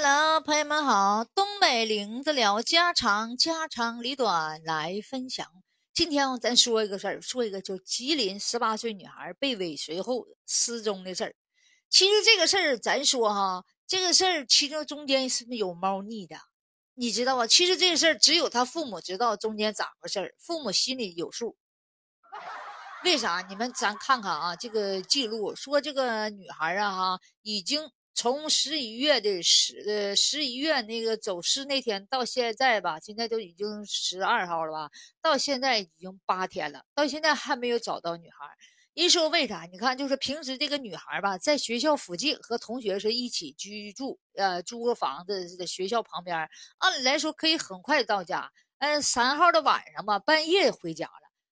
Hello，朋友们好，东北林子聊家常，家长里短来分享。今天咱说一个事儿，说一个就吉林十八岁女孩被尾随后失踪的事儿。其实这个事儿咱说哈，这个事儿其中中间是不是有猫腻的？你知道吧？其实这个事儿只有他父母知道中间咋回事儿，父母心里有数。为啥？你们咱看看啊，这个记录说这个女孩啊哈已经。从十一月的十呃十一月那个走失那天到现在吧，现在都已经十二号了吧？到现在已经八天了，到现在还没有找到女孩。一说为啥？你看，就是平时这个女孩吧，在学校附近和同学是一起居住，呃，租个房子在学校旁边，按理来说可以很快到家。嗯，三号的晚上吧，半夜回家。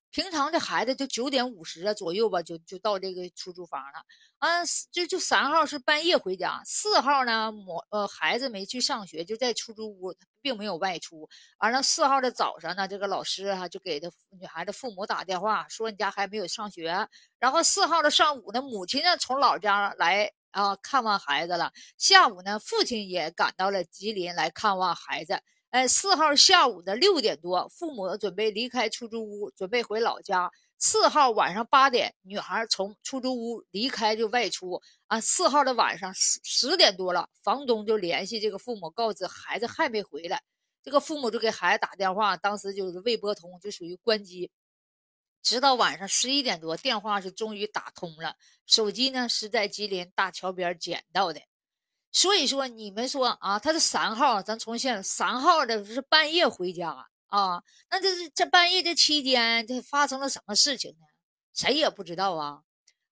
平常这孩子就九点五十啊左右吧，就就到这个出租房了。啊，就就三号是半夜回家，四号呢，母呃孩子没去上学，就在出租屋，并没有外出。完了，四号的早上呢，这个老师哈就给他女孩的父母打电话，说你家还没有上学。然后四号的上午呢，母亲呢从老家来啊看望孩子了。下午呢，父亲也赶到了吉林来看望孩子。哎，四号下午的六点多，父母准备离开出租屋，准备回老家。四号晚上八点，女孩从出租屋离开就外出啊。四号的晚上十十点多了，房东就联系这个父母，告知孩子还没回来。这个父母就给孩子打电话，当时就是未拨通，就属于关机。直到晚上十一点多，电话是终于打通了。手机呢是在吉林大桥边捡到的。所以说，你们说啊，他是三号，咱从现三号的是半夜回家。啊，那这是这半夜这期间，这发生了什么事情呢？谁也不知道啊，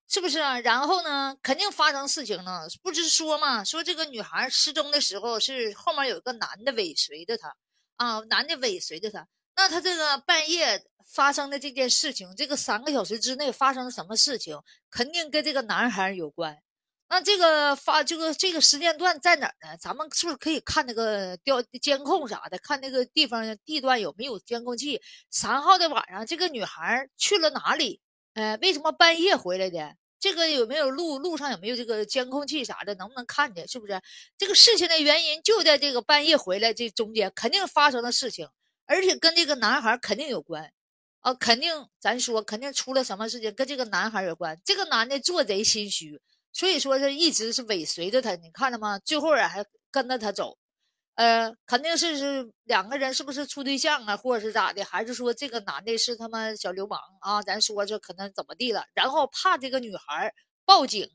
是不是啊？然后呢，肯定发生事情呢，不是说嘛？说这个女孩失踪的时候是后面有一个男的尾随着她啊，男的尾随着她。那他这个半夜发生的这件事情，这个三个小时之内发生了什么事情，肯定跟这个男孩有关。那这个发这个这个时间段在哪儿呢？咱们是不是可以看那个调监控啥的，看那个地方地段有没有监控器？三号的晚上，这个女孩去了哪里？呃，为什么半夜回来的？这个有没有路路上有没有这个监控器啥的？能不能看见？是不是这个事情的原因就在这个半夜回来这中间肯定发生了事情，而且跟这个男孩肯定有关啊！肯定咱说肯定出了什么事情跟这个男孩有关。这个男的做贼心虚。所以说，是一直是尾随着他，你看了吗？最后啊，还跟着他走，呃，肯定是是两个人是不是处对象啊，或者是咋的？还是说这个男的是他妈小流氓啊？咱说这可能怎么地了？然后怕这个女孩报警，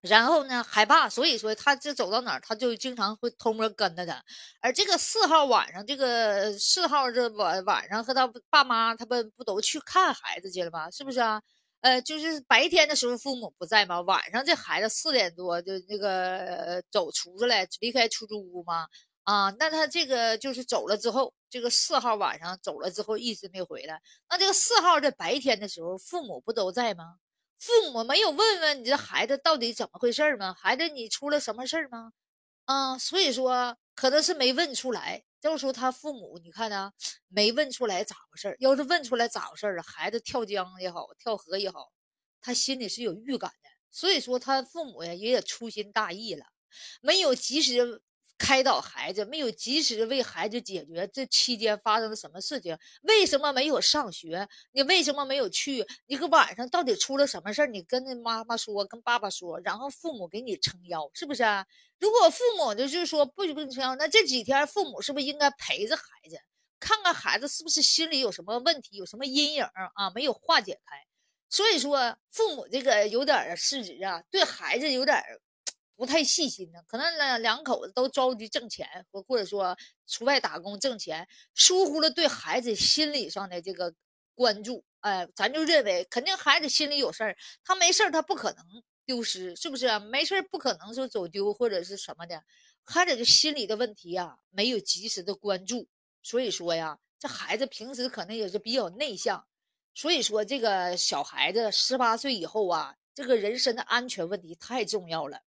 然后呢害怕，所以说他这走到哪儿，他就经常会偷摸跟着他。而这个四号晚上，这个四号这晚晚上和他爸妈他们不都去看孩子去了吗？是不是啊？呃，就是白天的时候父母不在嘛，晚上这孩子四点多就那个走出来离开出租屋嘛，啊，那他这个就是走了之后，这个四号晚上走了之后一直没回来，那这个四号在白天的时候父母不都在吗？父母没有问问你这孩子到底怎么回事吗？孩子你出了什么事吗？啊，所以说可能是没问出来。就是说他父母，你看呢，没问出来咋回事儿要是问出来咋回事了，孩子跳江也好，跳河也好，他心里是有预感的。所以说他父母呀，也也粗心大意了，没有及时。开导孩子，没有及时为孩子解决这期间发生了什么事情？为什么没有上学？你为什么没有去？你个晚上到底出了什么事儿？你跟那妈妈说，跟爸爸说，然后父母给你撑腰，是不是？如果父母就是说不不撑腰，那这几天父母是不是应该陪着孩子，看看孩子是不是心里有什么问题，有什么阴影啊？没有化解开，所以说父母这个有点失职啊，对孩子有点。不太细心呢，可能两两口子都着急挣钱，或或者说出外打工挣钱，疏忽了对孩子心理上的这个关注。哎，咱就认为肯定孩子心里有事儿，他没事儿他不可能丢失，是不是？没事儿不可能说走丢或者是什么的，孩子就心理的问题呀，没有及时的关注。所以说呀，这孩子平时可能也是比较内向，所以说这个小孩子十八岁以后啊，这个人身的安全问题太重要了。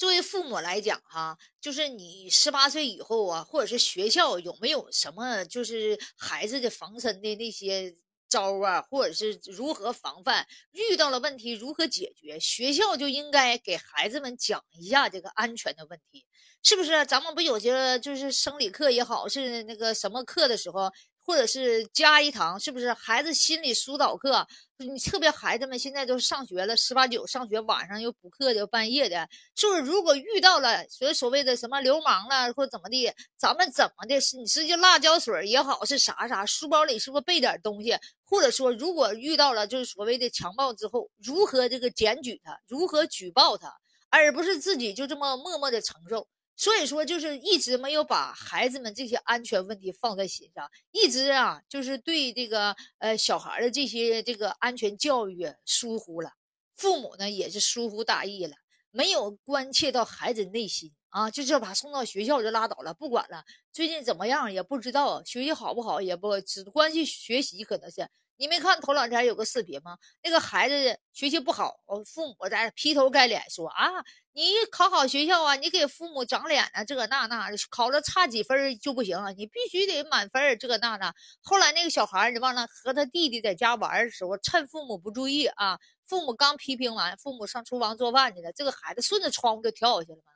作为父母来讲，哈，就是你十八岁以后啊，或者是学校有没有什么就是孩子的防身的那些招啊，或者是如何防范，遇到了问题如何解决，学校就应该给孩子们讲一下这个安全的问题，是不是？咱们不有些就是生理课也好，是那个什么课的时候。或者是加一堂，是不是孩子心理疏导课？你特别孩子们现在都上学了，十八九上学，晚上又补课的，半夜的，就是如果遇到了所所谓的什么流氓了，或怎么的，咱们怎么的？是你是就辣椒水也好，是啥啥？书包里是不是备点东西？或者说，如果遇到了就是所谓的强暴之后，如何这个检举他，如何举报他，而不是自己就这么默默的承受？所以说，就是一直没有把孩子们这些安全问题放在心上，一直啊，就是对这个呃小孩的这些这个安全教育疏忽了，父母呢也是疏忽大意了，没有关切到孩子内心啊，就是把送到学校就拉倒了，不管了，最近怎么样也不知道，学习好不好也不只关心学习，可能是。你没看头两天有个视频吗？那个孩子学习不好，父母在劈头盖脸说啊，你考好学校啊，你给父母长脸啊，这个那那，考了差几分就不行啊，你必须得满分，这个那那。后来那个小孩，你忘了和他弟弟在家玩的时候，趁父母不注意啊，父母刚批评完，父母上厨房做饭去了，这个孩子顺着窗户就跳下去了嘛。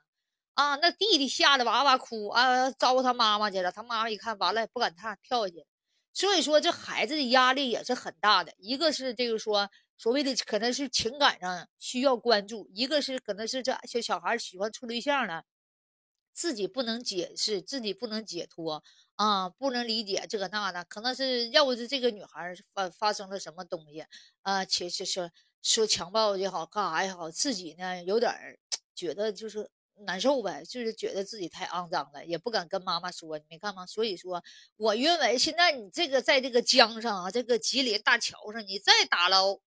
啊，那弟弟吓得哇哇哭啊，招呼他妈妈去了，他妈妈一看完了，不敢踏跳下去。所以说，这孩子的压力也是很大的。一个是这个说所谓的可能是情感上需要关注，一个是可能是这小小孩喜欢处对象了，自己不能解释，自己不能解脱啊，不能理解这个那的，可能是要不是这个女孩发发生了什么东西啊，其实说说强暴也好，干啥也好，自己呢有点觉得就是。难受呗，就是觉得自己太肮脏了，也不敢跟妈妈说。你没看吗？所以说，我认为现在你这个在这个江上啊，这个吉林大桥上，你再打捞，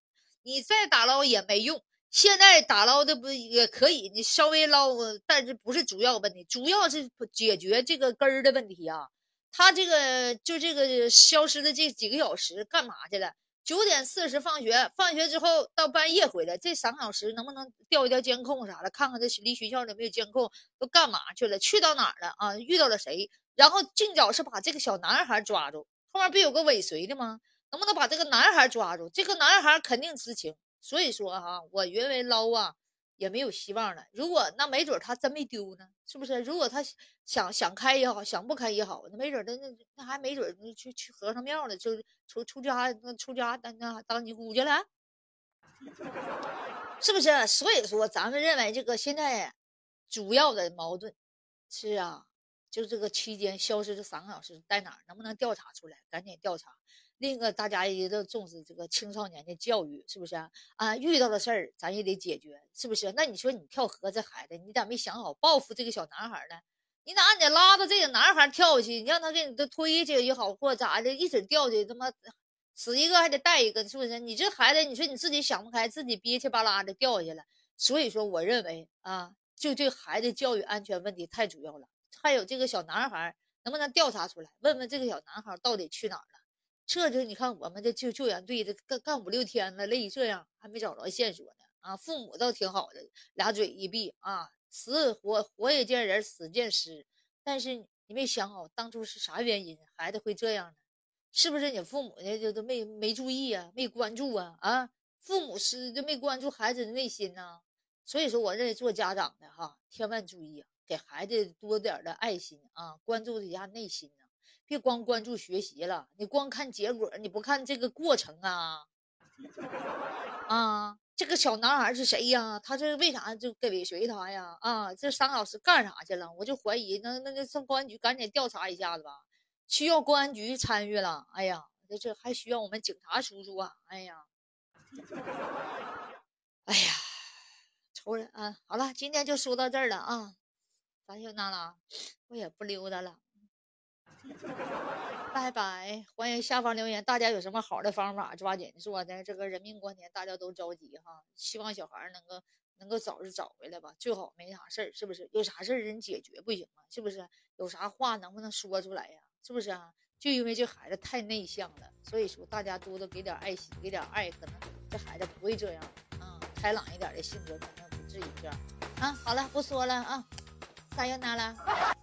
你再打捞也没用。现在打捞的不也可以？你稍微捞，但是不是主要问题，主要是解决这个根儿的问题啊。他这个就这个消失的这几个小时干嘛去了？九点四十放学，放学之后到半夜回来，这三个小时能不能调一调监控啥的，看看这离学校有没有监控，都干嘛去了？去到哪儿了啊？遇到了谁？然后尽早是把这个小男孩抓住。后面不有个尾随的吗？能不能把这个男孩抓住？这个男孩肯定知情。所以说哈，我认为捞啊。也没有希望了。如果那没准他真没丢呢，是不是？如果他想想开也好，想不开也好，那没准他那那还没准去去和尚庙了，就是出出家那出家当那当尼姑去了，是不是？所以说，咱们认为这个现在主要的矛盾是啊，就这个期间消失这三个小时在哪儿？能不能调查出来？赶紧调查。另一个，大家也都重视这个青少年的教育，是不是啊？啊，遇到的事儿咱也得解决，是不是？那你说你跳河这孩子，你咋没想好报复这个小男孩呢？你咋你拉着这个男孩跳下去，你让他给你都推下去也好，或咋的，一直掉去，他妈死一个还得带一个，是不是？你这孩子，你说你自己想不开，自己憋气巴拉的掉下去了。所以说，我认为啊，就这孩子教育安全问题太主要了。还有这个小男孩，能不能调查出来，问问这个小男孩到底去哪儿了？这就你看，我们这救救援队这干干五六天了，累这样还没找着线索呢啊！父母倒挺好的，俩嘴一闭啊，死活活也见人，死见尸。但是你没想好当初是啥原因，孩子会这样呢？是不是你父母呢就都没没注意啊，没关注啊啊？父母是就没关注孩子的内心呢？所以说，我认为做家长的哈，千万注意啊，给孩子多点的爱心啊，关注一下内心呢。别光关注学习了，你光看结果，你不看这个过程啊？啊，这个小男孩是谁呀？他这为啥就给尾随他呀？啊，这三个小时干啥去了？我就怀疑，那那那上公安局赶紧调查一下子吧，需要公安局参与了。哎呀，这这还需要我们警察叔叔啊！哎呀，哎呀，仇人啊！好了，今天就说到这儿了啊，咱就那了，我也不溜达了。拜拜！欢迎下方留言，大家有什么好的方法，抓紧说的。这个人命关天，大家都着急哈。希望小孩能够能够早日找回来吧，最好没啥事儿，是不是？有啥事儿人解决不行吗？是不是？有啥话能不能说出来呀？是不是啊？就因为这孩子太内向了，所以说大家多多给点爱心，给点爱，可能这孩子不会这样啊。开朗一点的性格，可能不至于这样啊。好了，不说了啊，撒由那了。